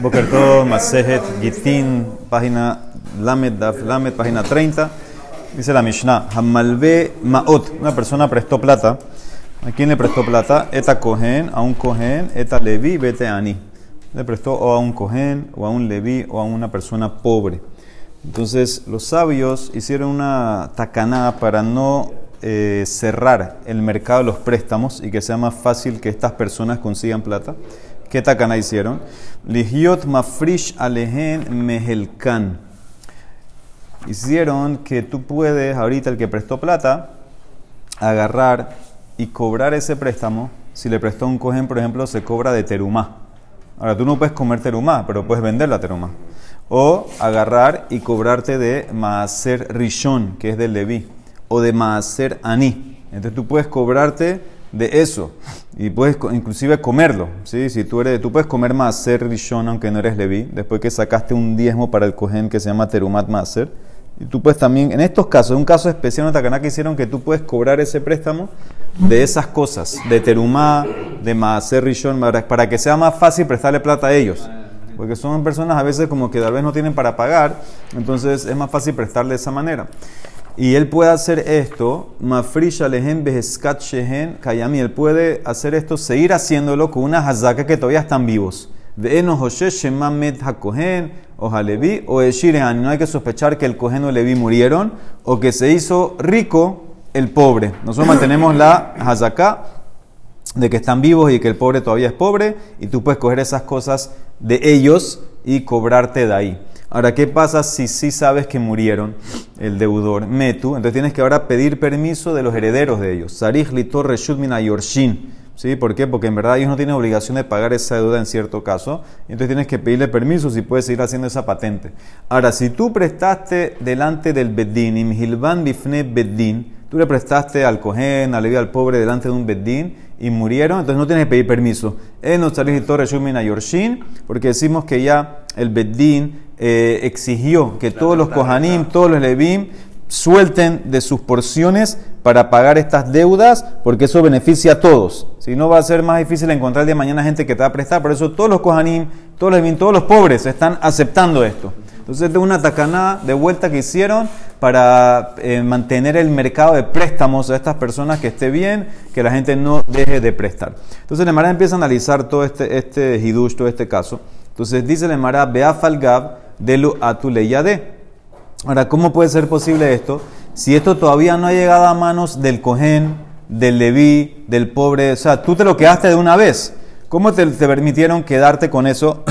Bokerto, Masejet, Gitin, página Lamed, Daf Lamed, página 30. Dice la Mishnah, Hamalve Maot, una persona prestó plata. ¿A quién le prestó plata? Eta Kohen, a un Kohen, Eta Levi, Vete Ani. Le prestó o a un Kohen, o a un Levi, o a una persona pobre. Entonces, los sabios hicieron una tacaná para no eh, cerrar el mercado de los préstamos y que sea más fácil que estas personas consigan plata. ¿Qué tacana hicieron? Ligiot mafrish alehen mehelkan. Hicieron que tú puedes, ahorita el que prestó plata, agarrar y cobrar ese préstamo. Si le prestó un cogen, por ejemplo, se cobra de terumá. Ahora tú no puedes comer terumá, pero puedes vender la terumá. O agarrar y cobrarte de maaser rishon, que es del leví, o de maaser ani. Entonces tú puedes cobrarte de eso y puedes inclusive comerlo. ¿sí? Si tú, eres, tú puedes comer maaser rishon aunque no eres leví, después que sacaste un diezmo para el cohen que se llama terumat maaser. Y tú puedes también, en estos casos, un caso especial en Tacaná que hicieron que tú puedes cobrar ese préstamo de esas cosas, de terumá, de maaser rishon, para que sea más fácil prestarle plata a ellos. Porque son personas a veces como que tal vez no tienen para pagar, entonces es más fácil prestarle de esa manera. Y él puede hacer esto, Mafrish Alehem Beheskat Shehen Kayami, él puede hacer esto, seguir haciéndolo con una hazaka que todavía están vivos. De Eno Hoshe Shemamet Hakohen, o Halevi, o Eshirehan. No hay que sospechar que el Kohen o Levi murieron, o que se hizo rico el pobre. Nosotros mantenemos la hazaka de que están vivos y que el pobre todavía es pobre, y tú puedes coger esas cosas de ellos y cobrarte de ahí. Ahora, ¿qué pasa si sí sabes que murieron el deudor? Metu. Entonces tienes que ahora pedir permiso de los herederos de ellos. Sarich litor yorshin. ¿Sí? ¿Por qué? Porque en verdad ellos no tienen obligación de pagar esa deuda en cierto caso. Entonces tienes que pedirle permiso si puedes seguir haciendo esa patente. Ahora, si tú prestaste delante del Beddin, imhilvan bifne Beddin, tú le prestaste al cohen, al al pobre delante de un Beddin y murieron, entonces no tienes que pedir permiso. En los yorshin, porque decimos que ya el Beddin eh, exigió que todos los Kohanim, todos los Levim, suelten de sus porciones para pagar estas deudas, porque eso beneficia a todos. Si no, va a ser más difícil encontrar de mañana gente que te va a prestar. Por eso todos los Kohanim, todos los Levim, todos los pobres están aceptando esto. Entonces, es una tacaná de vuelta que hicieron para eh, mantener el mercado de préstamos a estas personas que esté bien, que la gente no deje de prestar. Entonces, el empieza a analizar todo este, este hidush, todo este caso. Entonces, dice el Emara, Beafalgab, de atuleyade. Ahora, ¿cómo puede ser posible esto? Si esto todavía no ha llegado a manos del cojén, del leví, del pobre, o sea, tú te lo quedaste de una vez. ¿Cómo te, permitieron quedarte con eso?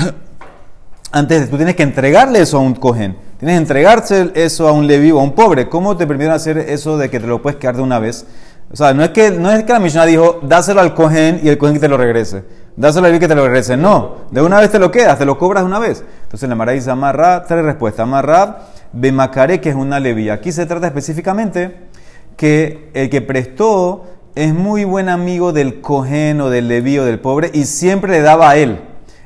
Antes, tú tienes que entregarle eso a un cojén. Tienes que entregarse eso a un leví o a un pobre. ¿Cómo te permitieron hacer eso de que te lo puedes quedar de una vez? O sea, no es que, no es que la Mishnah dijo, dáselo al cojén y el cojén que te lo regrese. Dáselo al que te lo regrese. No, de una vez te lo quedas, te lo cobras de una vez. Entonces la Mara dice amarra, tres respuestas. Amarra, bemacare, que es una levía. Aquí se trata específicamente que el que prestó es muy buen amigo del cojén o del leví o del pobre y siempre le daba a él.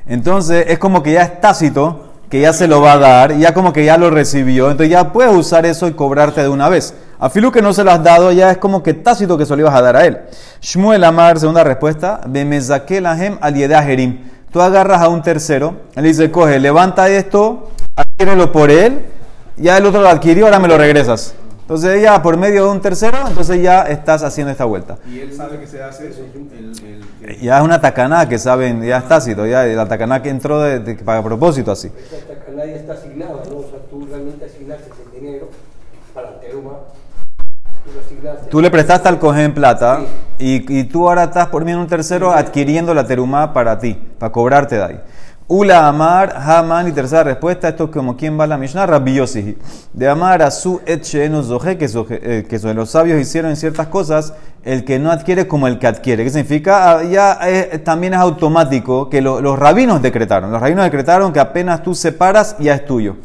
Entonces es como que ya es tácito que ya se lo va a dar, ya como que ya lo recibió, entonces ya puedes usar eso y cobrarte de una vez. A Filu que no se lo has dado, ya es como que tácito que se lo ibas a dar a él. Shmuel Amar, segunda respuesta, Bemezakelahem aliedajerim. Tú agarras a un tercero, él dice, coge, levanta esto, adquiérelo por él, ya el otro lo adquirió, ahora me lo regresas. Entonces ya por medio de un tercero, entonces ya estás haciendo esta vuelta. ¿Y él sabe que se hace eso? Ya es una tacaná que saben, ya está tácito, ya la tacaná que entró de, para propósito así. Esta tacaná ya está asignada, ¿no? O sea, tú realmente asignaste el dinero para el teruma Tú le prestaste al cogen plata y, y, tú ahora estás por mí en un tercero adquiriendo la terumá para ti, para cobrarte de ahí. Ula Amar, Haman, y tercera respuesta, esto es como quien va a la Mishnah, Rabbi De Amar a su que, eh, que los sabios hicieron ciertas cosas, el que no adquiere como el que adquiere. ¿Qué significa? Ah, ya también es automático que los rabinos decretaron. Los rabinos decretaron que apenas tú separas, ya es tuyo.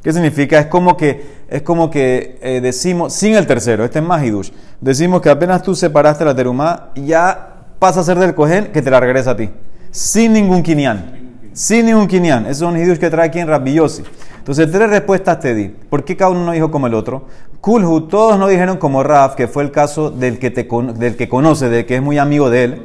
¿Qué significa? Es como que, es como que eh, decimos, sin el tercero, este es más hidush, decimos que apenas tú separaste la terumá, ya pasa a ser del cohen que te la regresa a ti. Sin ningún quinián. Sin ningún quinián. Esos son hidush que trae aquí en Rabbi Entonces, tres respuestas te di. ¿Por qué cada uno no dijo como el otro? Kulhu, todos no dijeron como Raf, que fue el caso del que, te, del que conoce, del que es muy amigo de él.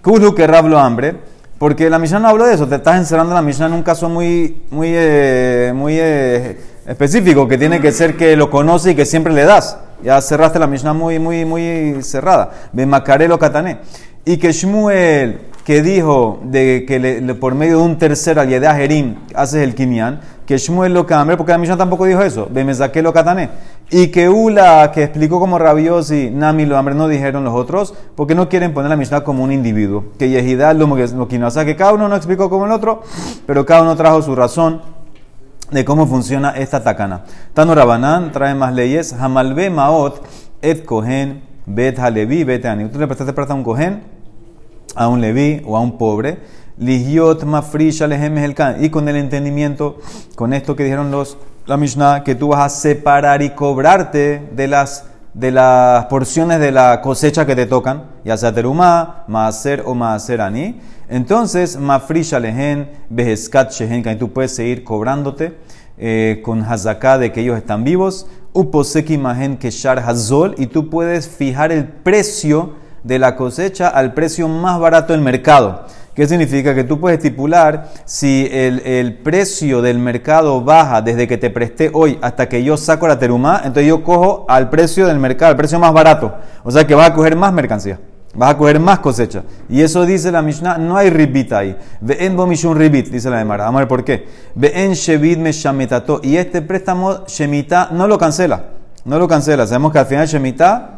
Kulhu, que Raf lo hambre. Porque la Mishnah no habló de eso, te estás encerrando en la Mishnah en un caso muy, muy, eh, muy eh, específico, que tiene que ser que lo conoce y que siempre le das. Ya cerraste la Mishnah muy, muy, muy cerrada. Ve Macarelo Katané. Y que Shmuel, que dijo de que le- por medio de un tercer aliedad Jerim haces el Kinyan, que Shmuel lo cambia, porque la Mishnah tampoco dijo eso. Ve Mezaquelo Katané. Y que Ula, que explicó como Rabiosi, Nami lo hambre no dijeron los otros, porque no quieren poner la Mishnah como un individuo. Que Yehidá lo lo que no, o sea, que cada uno no explicó como el otro, pero cada uno trajo su razón de cómo funciona esta takana. Tano Rabanán trae más leyes. Hamalbe Maot, Et Kohen, Bet Halevi, Bet Ani. Tú le prestaste plata a un Kohen, a un Levi o a un pobre. Ligiot Mafrisha Lehem el Kan. Y con el entendimiento, con esto que dijeron los, la Mishnah, que tú vas a separar y cobrarte de las de las porciones de la cosecha que te tocan, ya sea terumá, maaser o maaser ani. Entonces, mafrisha lehen, shehen, que tú puedes seguir cobrándote eh, con hazaká de que ellos están vivos, uposeki imagen keshar hazol, y tú puedes fijar el precio de la cosecha al precio más barato del mercado. ¿Qué significa? Que tú puedes estipular si el, el precio del mercado baja desde que te presté hoy hasta que yo saco la terumá, entonces yo cojo al precio del mercado, al precio más barato. O sea que vas a coger más mercancía. Vas a coger más cosecha. Y eso dice la Mishnah, no hay ribit ahí. Ve'en bo mishun ribit, dice la Gemara. Vamos a ver por qué. Ve'en shevit me shametato. Y este préstamo shemitá no lo cancela. No lo cancela. Sabemos que al final shemitá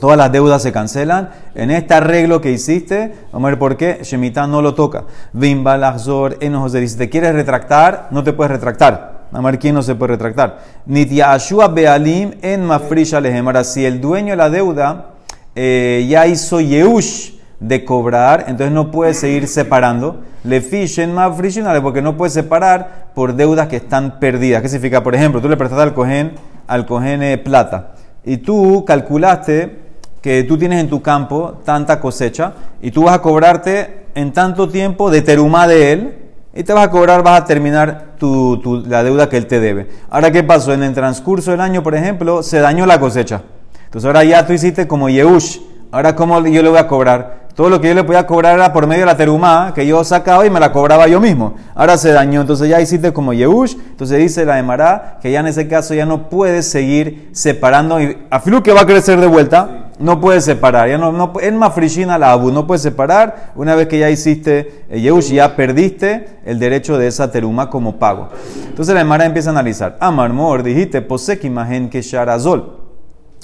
Todas las deudas se cancelan. En este arreglo que hiciste, vamos a ver por qué, Shemitah no lo toca. Bimbalazor, enojos si te quieres retractar, no te puedes retractar. A ver quién no se puede retractar. Nitiashua bealim en mafrisha si el dueño de la deuda eh, ya hizo yeush de cobrar, entonces no puede seguir separando. Le fishen mafrishin, porque no puede separar por deudas que están perdidas. ¿Qué significa? Por ejemplo, tú le prestaste al cohen, al cohen eh, plata y tú calculaste que tú tienes en tu campo tanta cosecha y tú vas a cobrarte en tanto tiempo de terumá de él y te vas a cobrar, vas a terminar la deuda que él te debe. Ahora, ¿qué pasó? En el transcurso del año, por ejemplo, se dañó la cosecha. Entonces ahora ya tú hiciste como Yehush. Ahora, ¿cómo yo le voy a cobrar? Todo lo que yo le podía cobrar era por medio de la terumá, que yo sacaba y me la cobraba yo mismo. Ahora se dañó, entonces ya hiciste como Yehush. Entonces dice la Emara que ya en ese caso ya no puedes seguir separando. Y a Filu que va a crecer de vuelta, no puedes separar. Ya no, no, en Mafrishina la Abu, no puedes separar. Una vez que ya hiciste eh, Yehush, ya perdiste el derecho de esa terumá como pago. Entonces la Emara empieza a analizar. Amar Mor, dijiste, posek imagen que sharazol.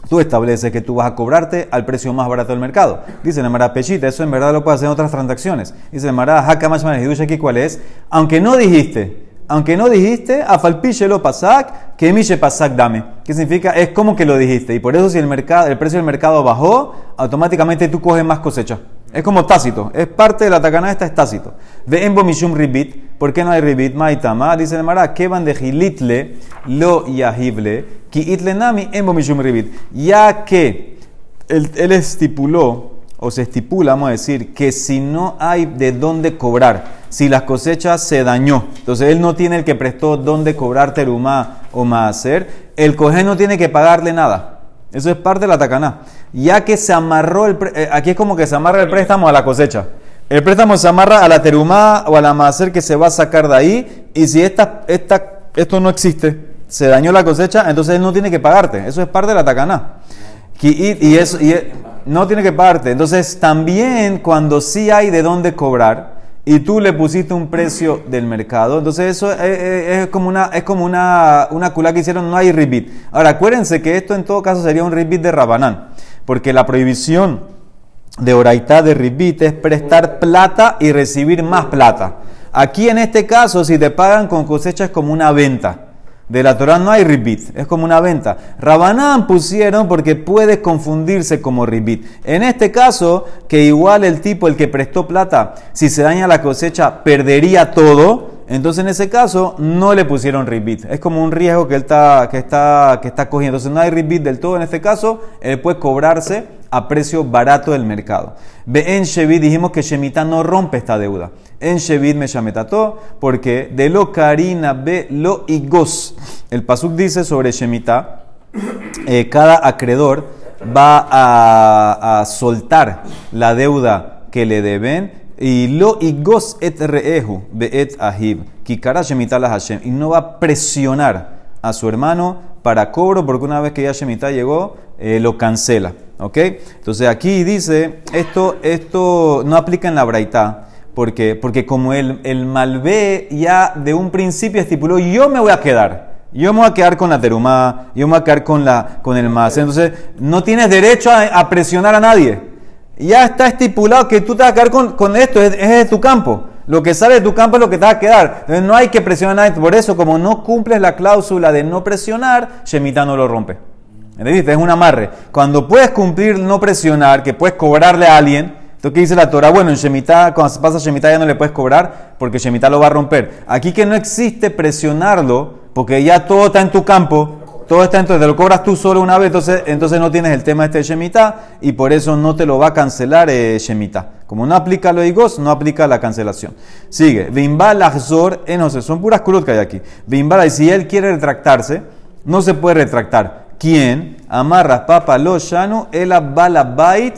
Tú estableces que tú vas a cobrarte al precio más barato del mercado. Dice la Mara Pechita, eso en verdad lo puedes hacer en otras transacciones. Dice la Mara Hakamash aquí cuál es. Aunque no dijiste, aunque no dijiste, afalpiche lo pasak, que miche pasak dame. ¿Qué significa? Es como que lo dijiste. Y por eso si el, mercado, el precio del mercado bajó, automáticamente tú coges más cosecha. Es como tácito, es parte de la tacana esta, es tácito. Ve en mishum ribit, ¿por qué no hay ribit? Maitama, dice el Mara, que van de gilitle lo yahible, ki itle nami mishum ribit. Ya que él, estipuló, o se estipula, vamos a decir, que si no hay de dónde cobrar, si las cosechas se dañó, entonces él no tiene el que prestó dónde cobrar terumá o maaser, el coge no tiene que pagarle nada. Eso es parte de la tacaná. Ya que se amarró el eh, aquí es como que se amarra el préstamo a la cosecha. El préstamo se amarra a la terumá o a la que se va a sacar de ahí. Y si esta, esta, esto no existe, se dañó la cosecha, entonces él no tiene que pagarte. Eso es parte de la tacaná. Y, eso, y no tiene que pagarte. Entonces también cuando sí hay de dónde cobrar y tú le pusiste un precio del mercado, entonces eso es, como una es como una, una que hicieron, no hay ribit. Ahora acuérdense que esto en todo caso sería un ribit de Rabanán, porque la prohibición de oraitá de ribit es prestar plata y recibir más plata. Aquí en este caso, si te pagan con cosecha es como una venta. De la Torah no hay ribit, es como una venta. Rabanán pusieron porque puede confundirse como ribit. En este caso, que igual el tipo, el que prestó plata, si se daña la cosecha, perdería todo. Entonces en ese caso no le pusieron ribit. Es como un riesgo que él está, que está, que está cogiendo. Entonces no hay ribit del todo. En este caso, él puede cobrarse a precio barato del mercado. Ve en Shevit dijimos que Shemitah no rompe esta deuda. En Shevit me shametató porque de lo karina be lo igos. El pasuk dice sobre Shemitah, eh, cada acreedor va a, a soltar la deuda que le deben y lo igos et reehu beet ahib, kikara shemitah la Hashem, y no va a presionar a su hermano para cobro, porque una vez que ya Shemitah llegó, eh, lo cancela. ¿Ok? Entonces aquí dice, esto, esto no aplica en la braita, porque, porque como el, el malvé ya de un principio estipuló, yo me voy a quedar. Yo me voy a quedar con la terumá, yo me voy a quedar con, la, con el más. Entonces, no tienes derecho a, presionar a nadie. Ya está estipulado que tú te vas a quedar con, con esto, es, es, de tu campo. Lo que sale de tu campo es lo que te va a quedar. Entonces, no hay que presionar a nadie. Por eso, como no cumples la cláusula de no presionar, Shemitah no lo rompe. ¿Entendiste? Es un amarre. Cuando puedes cumplir no presionar, que puedes cobrarle a alguien, entonces, ¿qué dice la Torah? Bueno, en Shemitah, cuando pasa Shemitah ya no le puedes cobrar porque Shemitah lo va a romper. Aquí que no existe presionarlo, porque ya todo está en tu campo, todo está en tu, te lo cobras tú solo una vez, entonces, entonces no tienes el tema este de Shemitah y por eso no te lo va a cancelar eh. Como no aplica lo igos, no aplica la cancelación. Sigue, Bimbal Azor, sé, son puras curut que hay aquí. Bimbal, y si él quiere retractarse, no se puede retractar. ¿Quién? Amarras papa lo shanu, el balabait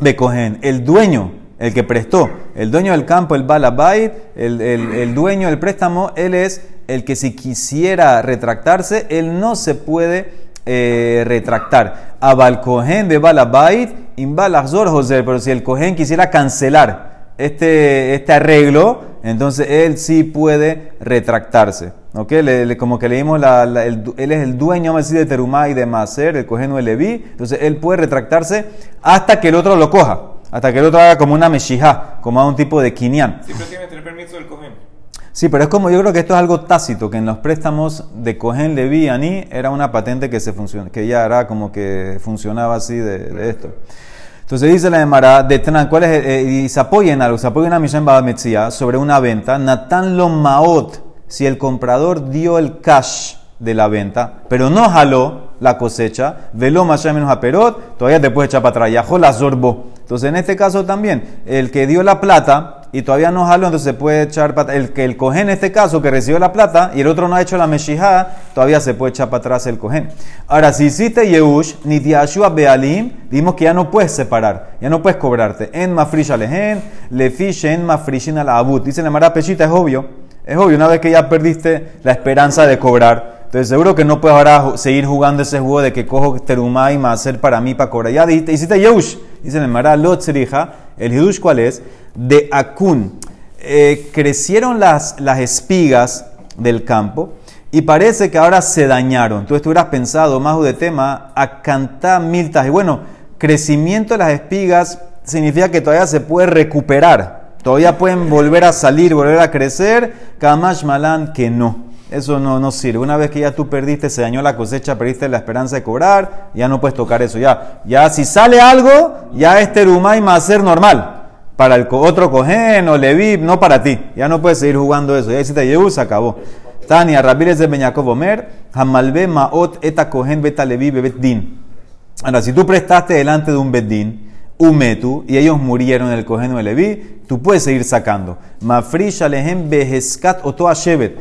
de cogen. El dueño, el que prestó, el dueño del campo, el balabait, el, el, el dueño del préstamo, él es el que si quisiera retractarse, él no se puede eh, retractar. A Cohen de Balabait, Imbalazor José, pero si el Cohen quisiera cancelar este, este arreglo, entonces él sí puede retractarse. ¿Ok? como que leímos, la, él es el dueño vamos a decir, de Terumá y de Maser, el Cohen o el Leví, entonces él puede retractarse hasta que el otro lo coja, hasta que el otro haga como una meshijá, como a un tipo de quinián. Siempre tiene que tener permiso del Cohen. Sí, pero es como yo creo que esto es algo tácito, que en los préstamos de Cohen, Levi, Ani era una patente que se funciona, que ya era como que funcionaba así de, esto. Entonces dice la Emara, de ¿cuál es? Eh, y se apoya en algo, se apoya en una misión Metzia sobre una venta. Natán lo maot, si el comprador dio el cash de la venta, pero no jaló la cosecha, veló más o menos a perot, todavía te puede echar para atrás, yajó la zorbo. Entonces en este caso también, el que dio la plata, y todavía no jaló, entonces se puede echar para el que el cogen en este caso que recibió la plata y el otro no ha hecho la meshijá, todavía se puede echar para atrás el cogen. Ahora, si hiciste Yehush, ni Tiashua Bealim, dimos que ya no puedes separar, ya no puedes cobrarte. En Mafrisha Lehen, Lefish en Mafrishin la Abut. Dice la Mara Pechita, es obvio, es obvio, una vez que ya perdiste la esperanza de cobrar. Entonces seguro que no puedes ahora seguir jugando ese juego de que cojo terumá y hacer para mí para cobrar. Ya hiciste Yehush. Dice la Mara Lotzrija, el Hidush cuál es? de Akun. Eh, crecieron las, las espigas del campo y parece que ahora se dañaron. Tú estuvieras pensado, más de tema, a cantar miltas. Y bueno, crecimiento de las espigas significa que todavía se puede recuperar. Todavía pueden volver a salir, volver a crecer. Kamash Malan que no. Eso no, no sirve. Una vez que ya tú perdiste, se dañó la cosecha, perdiste la esperanza de cobrar, ya no puedes tocar eso. Ya, ya si sale algo, ya es terumay más ser normal para el otro cohen o levi, no para ti. Ya no puedes seguir jugando eso. Ya hiciste Yehu, se acabó. Tania, Rabírez de Beñacob Omer, Hamalbe Maot eta cohen beta levi bebet din. Ahora, si tú prestaste delante de un bedín, umetu, y ellos murieron en el cohen o el levi, tú puedes seguir sacando. Mafrish alehem beheskat oto shevet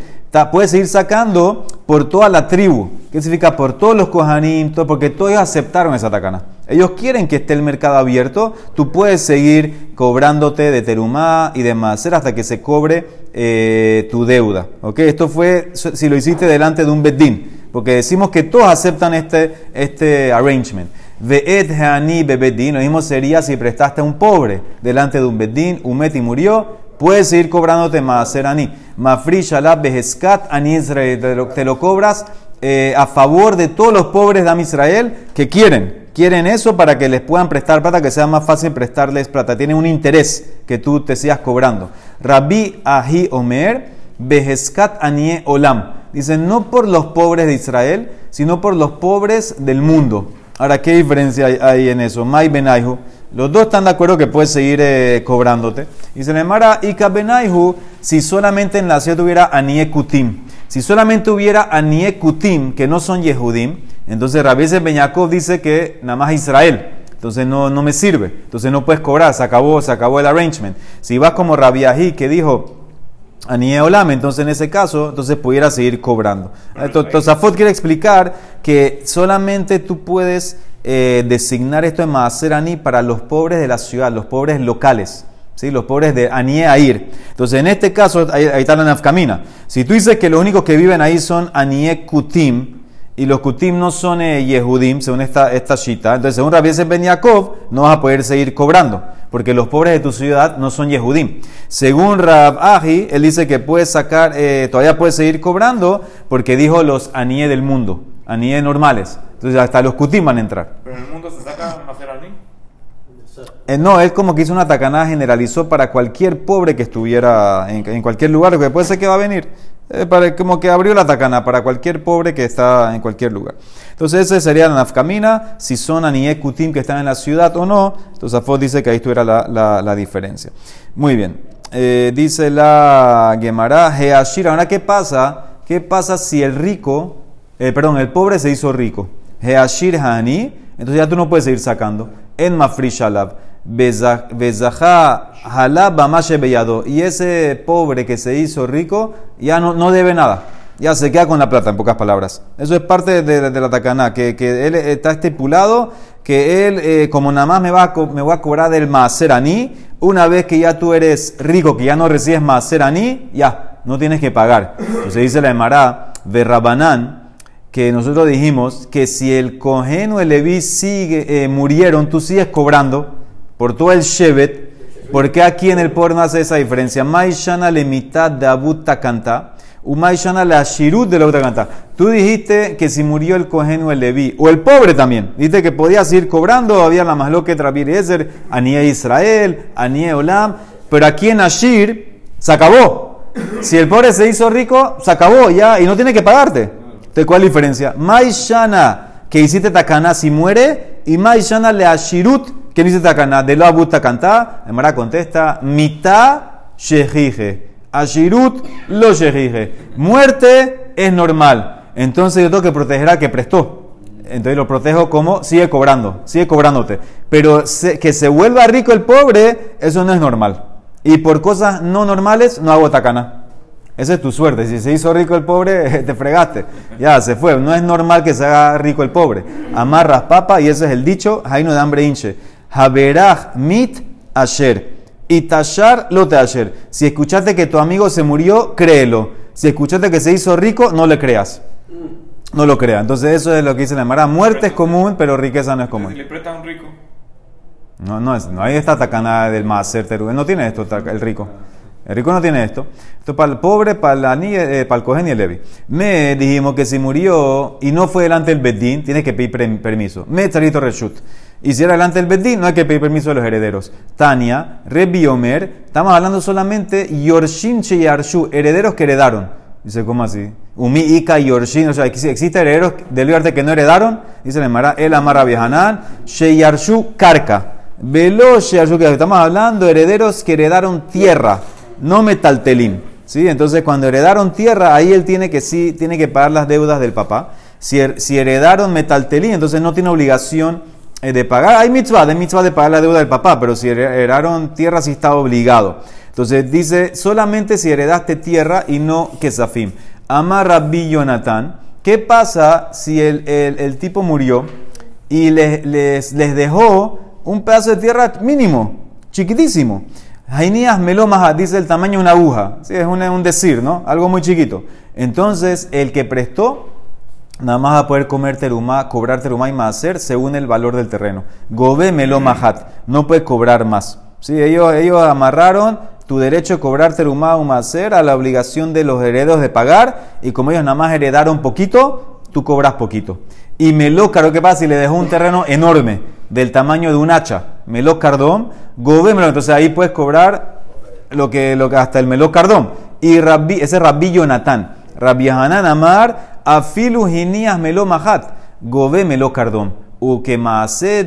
puedes seguir sacando por toda la tribu. ¿Qué significa? Por todos los kohanim, porque todos aceptaron esa tacana. Ellos quieren que esté el mercado abierto. Tú puedes seguir cobrándote de terumá y de macer hasta que se cobre eh, tu deuda. ¿Ok? Esto fue si lo hiciste delante de un bedín. Porque decimos que todos aceptan este, este arrangement. Ve'et heani bebedín. Lo mismo sería si prestaste a un pobre delante de un bedín, y murió Puedes seguir cobrándote más, ani. Mafri shalab beheskat ani Israel. Te lo, cobras eh, a favor de todos los pobres de Am Israel que quieren. Quieren eso para que les puedan prestar plata, que sea más fácil prestarles plata. Tienen un interés que tú te sigas cobrando. Rabbi Ahi Omer beheskat anie olam. Dicen no por los pobres de Israel, sino por los pobres del mundo. Ahora, ¿qué diferencia hay, en eso? Mai benaihu. Los dos están de acuerdo que puedes seguir eh, cobrándote. Y se Ika Benaihu si solamente en la ciudad tuviera Aniekutim. Si solamente hubiera Aniekutim, que no son Yehudim, entonces Rabbi Beñakov dice que nada más Israel. Entonces no, no me sirve. Entonces no puedes cobrar. Se acabó, se acabó el arrangement. Si vas como Rabbi Ahi, que dijo Anie Olam, entonces en ese caso, entonces pudiera seguir cobrando. Entonces, Afot quiere explicar que solamente tú puedes eh, designar esto de Maaser Ani para los pobres de la ciudad, los pobres locales. ¿sí? los pobres de Anie Air. Entonces, en este caso, ahí, ahí está la nafkamina. Si tú dices que los únicos que viven ahí son Anie Kutim, y los Kutim no son eh, Yehudim, según esta, esta shita, entonces según Rabbi Ben Yaakov, no vas a poder seguir cobrando, porque los pobres de tu ciudad no son Yehudim. Según Rab Ahi, él dice que puedes sacar, eh, todavía puedes seguir cobrando, porque dijo los Anie del mundo, Anie normales. Entonces hasta los Kutim van a entrar. Pero en el mundo se saca Maserani. Eh, no, él como que hizo una tacanada, generalizó para cualquier pobre que estuviera en, en cualquier lugar, que puede ser que va a venir. Eh, para, como que abrió la tacana para cualquier pobre que está en cualquier lugar. Entonces, ese sería la nafkamina, si son anie kutim que están en la ciudad o no. Entonces, Afot dice que ahí estuviera la, la, la diferencia. Muy bien. Eh, dice la Gemara, Heashir. Ahora, ¿qué pasa? ¿Qué pasa si el rico, eh, perdón, el pobre se hizo rico? Heashir Hani, entonces ya tú no puedes seguir sacando. En Mafri Y ese pobre que se hizo rico ya no, no debe nada. Ya se queda con la plata, en pocas palabras. Eso es parte de, la tacaná, que, que, él está estipulado que él, eh, como nada más me va, a, me voy a cobrar del Maseraní, una vez que ya tú eres rico, que ya no recibes Maseraní, ya, no tienes que pagar. Entonces dice la Emara de Rabanán, que nosotros dijimos que si el Cohen o el Leví sigue, eh, murieron, tú sigues cobrando por todo el Shevet, porque aquí en el pobre no hace esa diferencia. Maishana le mitad de Abut Takanta, Umaishana la Shirut de la Takanta. Tú dijiste que si murió el Cohen o el Leví, o el pobre también, dijiste que podías ir cobrando, había la más loca Trabir Ezer, Anie Israel, Anie Olam, pero aquí en Ashir se acabó. Si el pobre se hizo rico, se acabó ya y no tiene que pagarte. Entonces, ¿cuál diferencia? Maishana, que hiciste takana si muere, y Maishana le Ashirut, que dice takana, de lo abuta cantá. Emara contesta, mitá shejije. Ashirut lo shejije. Muerte es normal. Entonces yo tengo que proteger al que prestó. Entonces lo protejo como sigue cobrando, sigue cobrándote. Pero que se vuelva rico el pobre, eso no es normal. Y por cosas no normales no hago tacana. Esa es tu suerte. Si se hizo rico el pobre, te fregaste. Ya, se fue. No es normal que se haga rico el pobre. Amarras papa y ese es el dicho. Jaino de hambre hinche. Haberach mit asher. Y tashar lo te asher. Si escuchaste que tu amigo se murió, créelo. Si escuchaste que se hizo rico, no le creas. No lo creas. Entonces eso es lo que dice la Mara. Muerte es común, pero riqueza no es Si común. le presta a un rico. No, no, es, no hay esta tacana del teru. Él no tiene esto, el rico. El rico no tiene esto. Esto es para el pobre, para, la, ni- eh, para el cohen y el levi. Me dijimos que si murió y no fue delante del bedín, tiene que pedir permiso. Me charito reshut. Y si era delante del bedín, no hay que pedir permiso de los herederos. Tania, Rebi Omer, estamos hablando solamente Yorshin Yarshu, herederos que heredaron. Dice, ¿cómo así? Umi, Ika, Yorshin, o sea, ¿exi- ¿existe herederos del arte que no heredaron? Dice la Emara, El Amara Vihanan, Sheyarshu Karka. Velo Sheyarshu Karka. Estamos hablando de herederos que heredaron tierra, no metaltelim. ¿Sí? Entonces, cuando heredaron tierra, ahí él tiene que sí, tiene que pagar las deudas del papá. Si, si heredaron metaltelim, entonces no tiene obligación de pagar. Hay mitzvah, de mitzvah de pagar la deuda del papá, pero si heredaron tierra, sí está obligado. Entonces dice, solamente si heredaste tierra y no kesafim. Amar Rabbi Jonathan, ¿qué pasa si el, el- tipo murió y les, les, les dejó un pedazo de tierra mínimo, chiquitísimo? Jainías melomas dice el tamaño de una aguja. Sí, es un, un decir, ¿no? Algo muy chiquito. Entonces, el que prestó Nada más a poder comer terumá, cobrar terumá y maaser según el valor del terreno. Gobe melo mahat, no puede cobrar más. ¿Sí? Ellos, ellos amarraron tu derecho de cobrar terumá o maaser a la obligación de los herederos de pagar y como ellos nada más heredaron poquito, tú cobras poquito. Y melócaro, ¿qué pasa si le dejó un terreno enorme del tamaño de un hacha? Melócardón, gobe melo, entonces ahí puedes cobrar lo que, lo que hasta el melócardón. Y rabbi, ese es Rabbi Jonatán. Rabbi Hanan Amar, afilu ginias melo mahat, gobe melo cardón, u que maase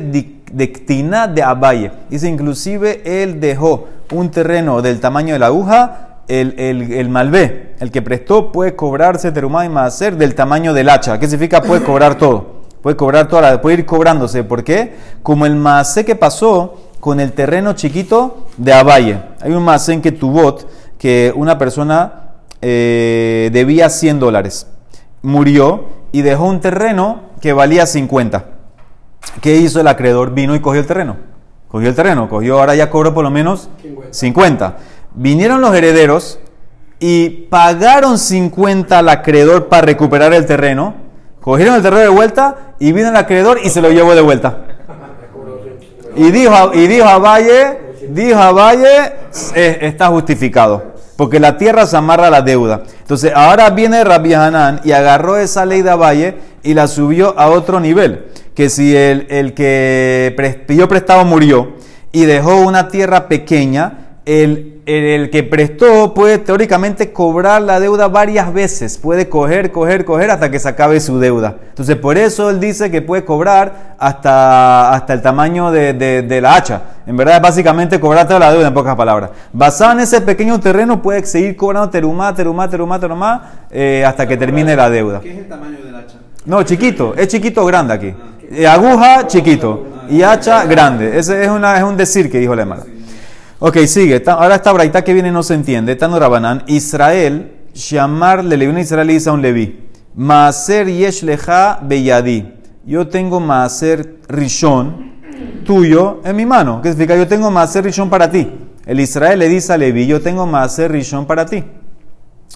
dectina de abaye. Dice, inclusive él dejó un terreno del tamaño de la aguja, el, el, el malvé, el que prestó, puede cobrarse terumá y maaser del tamaño del hacha. ¿Qué significa? Puede cobrar todo. Puede cobrar toda puede ir cobrándose. ¿Por qué? Como el maase que pasó con el terreno chiquito de Abaye. Hay un maase en que tubot, que una persona eh, debía 100 dólares. Murió y dejó un terreno que valía 50. ¿Qué hizo el acreedor? Vino y cogió el terreno. Cogió el terreno, cogió, ahora ya cobró por lo menos 50. 50. Vinieron los herederos y pagaron 50 al acreedor para recuperar el terreno. Cogieron el terreno de vuelta y vino el acreedor y se lo llevó de vuelta. Y dijo, y dijo a Valle, dijo a Valle, "Eh, está justificado. Porque la tierra se amarra a la deuda. Entonces ahora viene Rabbi Hanan y agarró esa ley de Valle y la subió a otro nivel. Que si el, el que pidió prestado murió y dejó una tierra pequeña, el, el- el que prestó puede teóricamente cobrar la deuda varias veces. Puede coger, coger, coger hasta que se acabe su deuda. Entonces por eso él dice que puede cobrar hasta, hasta el tamaño de, de- de la hacha. En verdad básicamente cobrar toda la deuda en pocas palabras. Basado en ese pequeño terreno puede seguir cobrando terumá, terumá, terumá, terumá eh, hasta que termine la deuda. ¿Qué es el tamaño del hacha? No, chiquito, es chiquito o grande aquí. Eh, aguja, chiquito. Y hacha, grande. Ese es, una, es un decir que dijo la Emara. Ok, sigue. Ahora esta braita que viene no se entiende. Tano Rabanán. Israel, llamar le Leví, un Israel le dice a un Leví. Maaser yesh leja beyadi. Yo tengo maaser rishon tuyo en mi mano. ¿Qué significa? Yo tengo maaser rishon para ti. El Israel le dice a Leví, yo tengo maaser rishon para ti.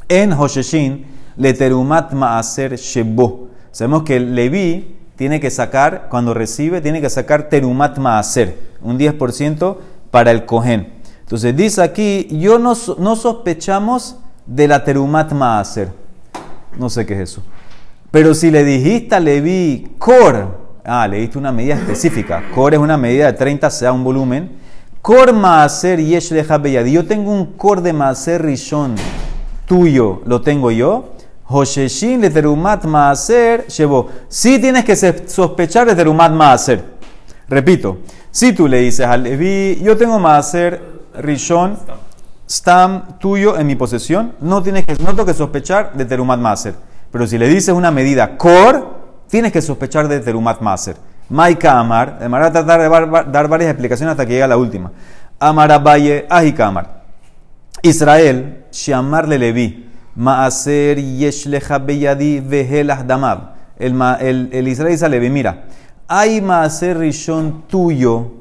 En Hosheshin, le terumat maaser shebo. Sabemos que el Leví tiene que sacar, cuando recibe, tiene que sacar terumat maaser, un 10% para el cohen. Entonces dice aquí, yo no, so- no sospechamos de la terumat maaser. No sé qué es eso. Pero si le dijiste a Leví, cor, ah, le diste una medida específica. Cor es una medida de 30, sea un volumen. Cor maaser yesh beyadi. Yo tengo un cor de maaser rishon tuyo, lo tengo yo. Hosheshin le terumat maaser llevó. Sí tienes que sospechar de terumat maaser. Repito, si tú le dices al Leví, yo tengo maaser rishon stam tuyo en mi posesión, no tienes que, no tengo que sospechar de terumat maaser. Pero si le dices una medida cor, tienes que sospechar de terumat maaser. Maika Amar, de manera tratar de dar, varias explicaciones hasta que llegue a la última. Amar Abaye, Ahika Amar. Israel, llamarle Leví, Maaser Yeshlecha Beyadi Vehelah Damab. El, ma- el, el Israel dice a Leví, mira, hay Maaser Rishon tuyo,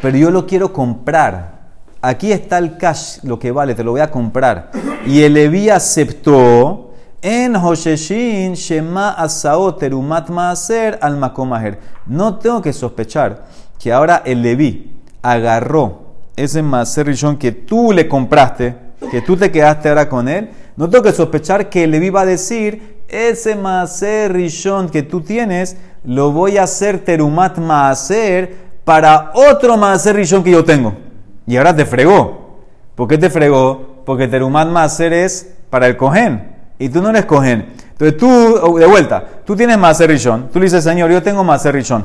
pero yo lo quiero comprar. Aquí está el cash, lo que vale, te lo voy a comprar. Y el Leví aceptó. En Hosheshin Shema Asao Terumat Maaser al Makomaher. No tengo que sospechar que ahora el Leví agarró ese Maaser Rishon que tú le compraste, que tú te quedaste ahora con él. No tengo que sospechar que el Leví va a decir, ese Maaser Rishon que tú tienes, lo voy a hacer Terumat Maaser para otro Maaser Rishon que yo tengo. Y ahora te fregó. ¿Por qué te fregó? Porque Terumat Maaser es para el Cohen. Y tú no eres Cohen. Entonces tú, oh, de vuelta, tú tienes Maaser Rishon. Tú le dices, Señor, yo tengo Maaser Rishon.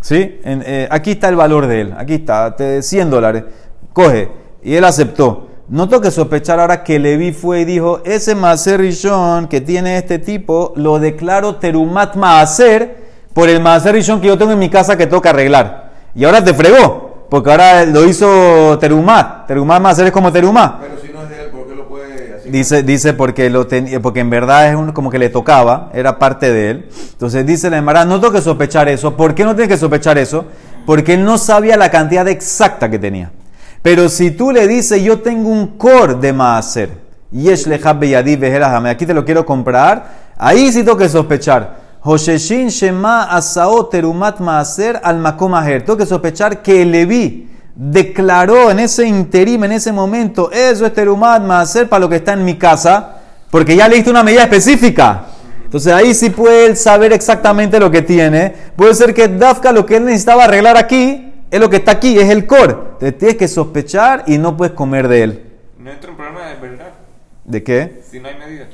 ¿Sí? Eh, aquí está el valor de él. Aquí está, te- 100 dólares. Coge. Y él aceptó. No tengo que sospechar ahora que Levi fue y dijo, ese Maaser Rishon que tiene este tipo, lo declaro Terumat Maaser por el Maaser Rishon que yo tengo en mi casa que que arreglar. Y ahora te fregó, porque ahora lo hizo Terumat. Terumat Maaser es como Terumat. Pero si no es de él, ¿por qué lo puede así? Dice, dice porque, lo tenía, porque en verdad es un- como que le tocaba, era parte de él. Entonces dice la Emara, no tengo que sospechar eso. ¿Por qué no tiene que sospechar eso? Porque él no sabía la cantidad exacta que tenía. Pero si tú le dices, yo tengo un core de maaser, yesh lehab beyadi aquí te lo quiero comprar, ahí sí tengo que sospechar. Hosheshin shema asao terumat maaser al makomaher. Tengo que sospechar que el Leví declaró en ese interim, en ese momento, eso es terumat maaser para lo que está en mi casa, porque ya le diste una medida específica. Entonces ahí sí puede él saber exactamente lo que tiene. Puede ser que Dafka lo que él necesitaba arreglar aquí es lo que está aquí, es el core. Te tienes que sospechar y no puedes comer de él. No entra un problema de verdad ¿De qué? si no hay medida.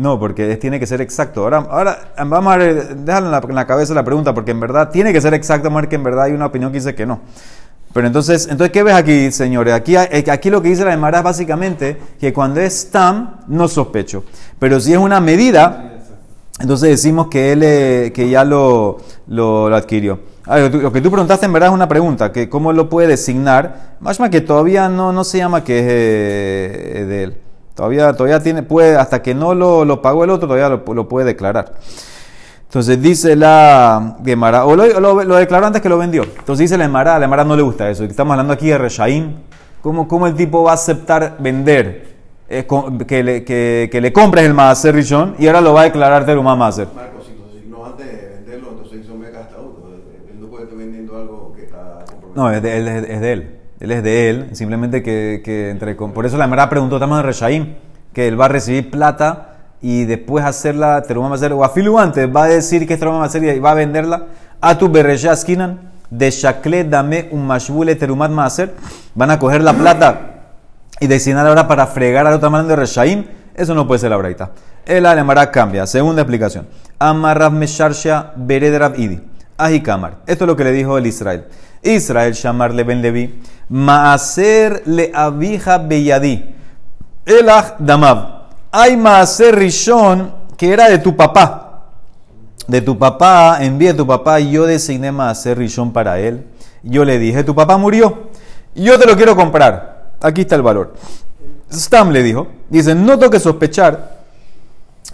No, porque tiene que ser exacto. Ahora, ahora vamos a ver, en la, cabeza la pregunta, porque en verdad tiene que ser exacto, vamos que en verdad hay una opinión que dice que no. Pero entonces, entonces ¿qué ves aquí, señores? Aquí, aquí lo que dice la Emara es básicamente que cuando es tam, no sospecho. Pero si es una medida, entonces decimos que él eh, que ya lo, lo, adquirió. Lo que tú preguntaste en verdad es una pregunta, que cómo lo puede designar. Más que todavía no, no se llama que es eh, de él. Todavía, todavía tiene, puede, hasta que no lo, lo pagó el otro, todavía lo, lo puede declarar. Entonces dice la Gemara, o lo, lo- lo declaró antes que lo vendió. Entonces dice la Gemara, a la Gemara no le gusta eso. Estamos hablando aquí de Reshaim. ¿Cómo, cómo el tipo va a aceptar vender? eh, que, le, que, que le compres el Maaser Rishon y ahora lo va a declarar Terumá Maaser. Marcos, si lo asignó antes de venderlo, entonces hizo mega hasta uno. Él no puede estar vendiendo algo que está comprometido. No, es de, es- es de él. Él es de él. Simplemente que, entre. Por eso la Gemara preguntó, estamos en Reshaim, que él va a recibir plata y después hacerla Terumá Maaser. O afilu antes, va a decir que es Terumá Maaser y va a venderla. A tu berreya skinan, de Shakle dame un mashbule Terumat Maaser. Van a coger la plata y destinar ahora para fregar a otra mano de Reshaim, eso no puede ser la braita. El Alemara cambia. Segunda explicación. Amarrav Mesharsha Beredrab Idi. Ahikamar. Esto es lo que le dijo el Israel. Israel Shamar le ben Levi. Maaser le abija beyadi. Elach Damav. Hay Maaser Rishon que era de tu papá de tu papá, envíe a tu papá, yo designé Maaser Rishon para él. Yo le dije, tu papá murió, yo te lo quiero comprar. Aquí está el valor. Stam le dijo, dice, no tengo que sospechar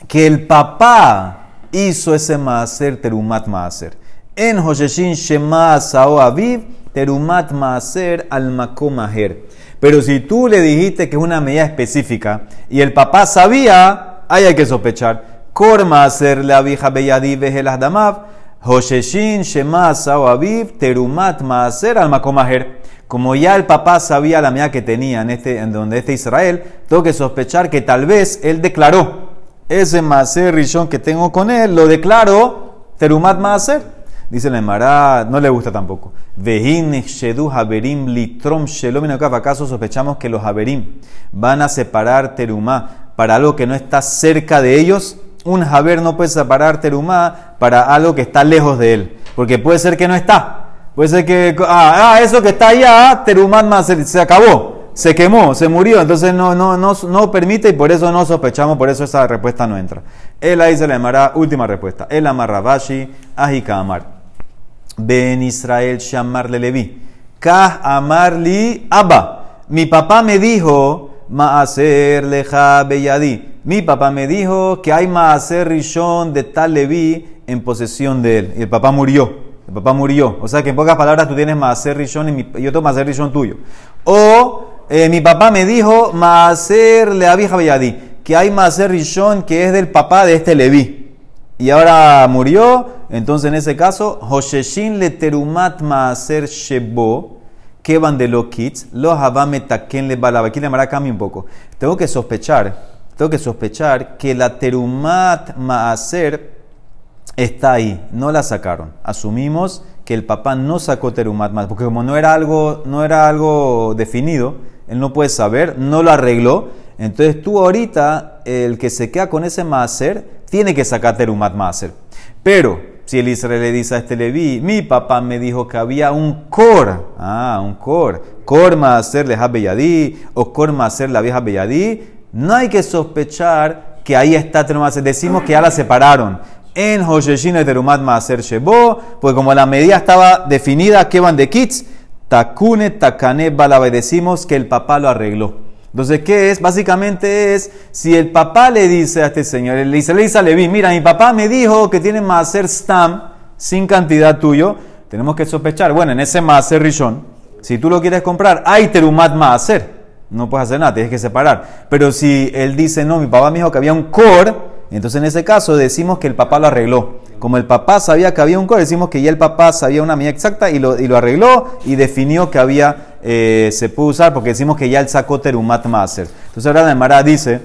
que el papá hizo ese Maaser Terumat Maaser. En Hosheshin Shema Sao Aviv, Terumat Maaser al Makom Aher. Pero si tú le dijiste que es una medida específica y el papá sabía, ahí hay que sospechar. Kor Maaser la vieja Beyadi Vejelas Damav, Hosheshin Shema Sao Aviv, Terumat Maaser al Makom Aher. Como ya el papá sabía la medida que tenía en, este, en donde este Israel, tengo que sospechar que tal vez él declaró ese Maaser Rishon que tengo con él, lo declaro Terumat Maaser. Dice la Emara, no le gusta tampoco. ¿Acaso sospechamos que los haberim van a separar terumá para algo que no está cerca de ellos? Un haber no puede separar terumá para algo que está lejos de él. Porque puede ser que no está. Puede ser que, ah, ah, eso que está allá, maaser, se acabó se quemó, se murió, entonces no, no, no, no permite y por eso no sospechamos, por eso esa respuesta no entra. Él ahí se le llamará última respuesta. El amarrabashi, ajika. Ben Israel shamar le levi. Kah amar li abba. Mi papá me dijo, maaser leja beyadi. Mi papá me dijo que hay maaser rishon de tal levi en posesión de él. Y el papá murió. El papá murió. O sea que en pocas palabras tú tienes maaser rishon y yo tengo maaser rishon tuyo. O eh, mi papá me dijo, Maaser le abija Beyadi, que hay Maaser Rishon que es del papá de este Leví. Y ahora murió, entonces en ese caso, Hosheshin le terumat Maaser Shebo, que van de los kits, los habametaken le balaba. Aquí le amará cambia un poco. Tengo que sospechar, tengo que sospechar que la terumat Maaser está ahí, no la sacaron. Asumimos que el papá no sacó terumat más, porque como no era algo, no era algo definido, él no puede saber, no lo arregló. Entonces tú ahorita, el que se queda con ese maaser, tiene que sacar terumat maaser. Pero si el Israel le dice a este Leví, mi papá me dijo que había un cor, ah, un cor, cor maaser leja beyadí, o cor maaser la vieja beyadí, no hay que sospechar que ahí está terumat. Decimos que ya la separaron en Hosheshin de Terumat Maaser Shebo, pues como la medida estaba definida, que van de kits, Takune Takane Balaba, y decimos que el papá lo arregló. Entonces, ¿qué es? Básicamente es, si el papá le dice a este señor, le dice, le dice a Leví, mira, mi papá me dijo que tiene Maaser Stam sin cantidad tuyo, tenemos que sospechar, bueno, en ese Maaser Rishon, si tú lo quieres comprar, hay Terumat Maaser, no puedes hacer nada, tienes que separar. Pero si él dice, no, mi papá me dijo que había un core, entonces en ese caso decimos que el papá lo arregló. Como el papá sabía que había un core, decimos que ya el papá sabía una medida exacta y lo, y lo arregló y definió que había, eh, se pudo usar porque decimos que ya él sacó terumat maser. Entonces ahora Mara dice,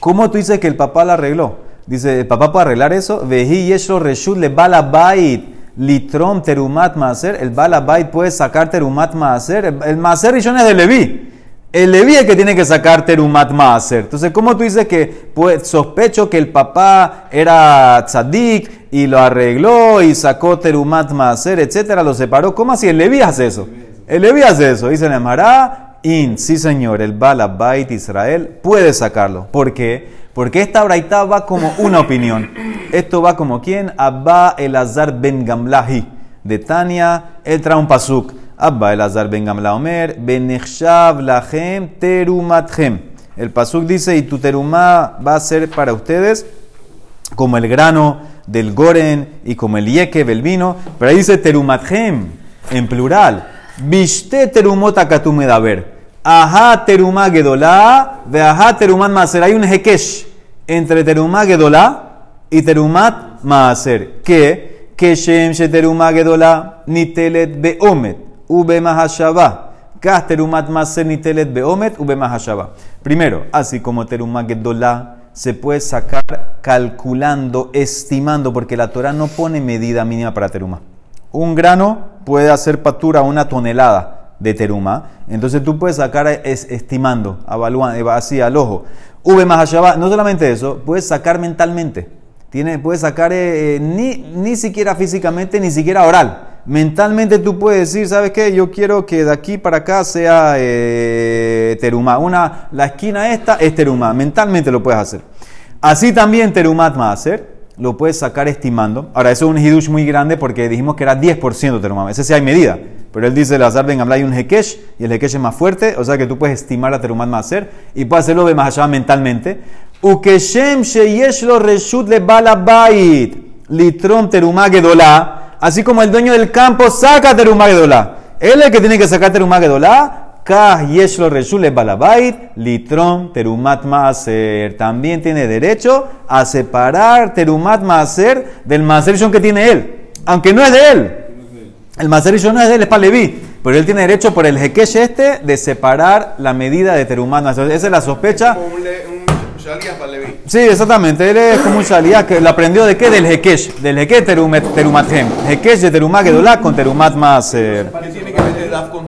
¿cómo tú dices que el papá lo arregló? Dice, ¿el papá puede arreglar eso? Veji yesho reshut le balabait litrom terumat maser. El balabait puede sacar terumat maser. El, maser rishon es de Leví. El Leví el que tiene que sacar terumat maaser. Entonces, ¿cómo tú dices que pues, sospecho que el papá era tzadik y lo arregló y sacó terumat maaser, etcétera, lo separó? ¿Cómo así? El Leví hace eso. El Leví hace eso. Dice Nemará, in, sí señor, el Balabait Israel puede sacarlo. ¿Por qué? Porque esta braita va como una opinión. Esto va como quién? Abba Elazar ben Gamlahi. De Tania, pasuk. Abba Elazar ben Gamla Omer, Benechshav lachem terumatchem. El pasuk dice, y tu terumá va a ser para ustedes como el grano del goren y como el yeke del vino, pero ahí dice terumathem en plural. Bishte terumot akatum medaber. Ajá terumá gedolá, ve ajá terumat maaser. Hay un hekesh entre terumá gedolá y terumat maaser. Que, que shem she terumá nitelet beomet, ube mahashava. Kas terumat maaser nitelet beomet, ube mahashava. Primero, así como terumá gedolá se puede sacar calculando, estimando, porque la Torah no pone medida mínima para terumá. Un grano puede hacer patura una tonelada de teruma. Entonces tú puedes sacar es, estimando, evaluando, así al ojo. V más no solamente eso, puedes sacar mentalmente. Tiene, puedes sacar eh, eh, ni, ni siquiera físicamente, ni siquiera oral. Mentalmente tú puedes decir, ¿sabes qué? Yo quiero que de aquí para acá sea eh, teruma. Una, la esquina esta es teruma. Mentalmente lo puedes hacer. Así también terumat hacer lo puedes sacar estimando. Ahora, eso es un hidush muy grande porque dijimos que era 10% terumam. Ese sí hay medida. Pero él dice, Lazar Ben hay un hekesh y el hekesh es más fuerte. O sea que tú puedes estimar a terumat hacer y puedes hacerlo de más allá mentalmente. Ukeshem sheyesh lo reshut le balabait litron terumá gedolá. Así como el dueño del campo saca terumá. Él es el que tiene que sacar terumá gedolá litron terumat maaser. También tiene derecho a separar terumat maaser del maaser que tiene él. Aunque no es de él. El maaser no es de él, es para Leví. Pero él tiene derecho por el jequesh este de separar la medida de maaser. Esa es la sospecha. Un, para Leví. Sí, exactamente. Él es como un shalías que lo aprendió de qué? Del jequesh. Del jequesh terumat terumathem. Jequesh de gedolá con terumat maaser.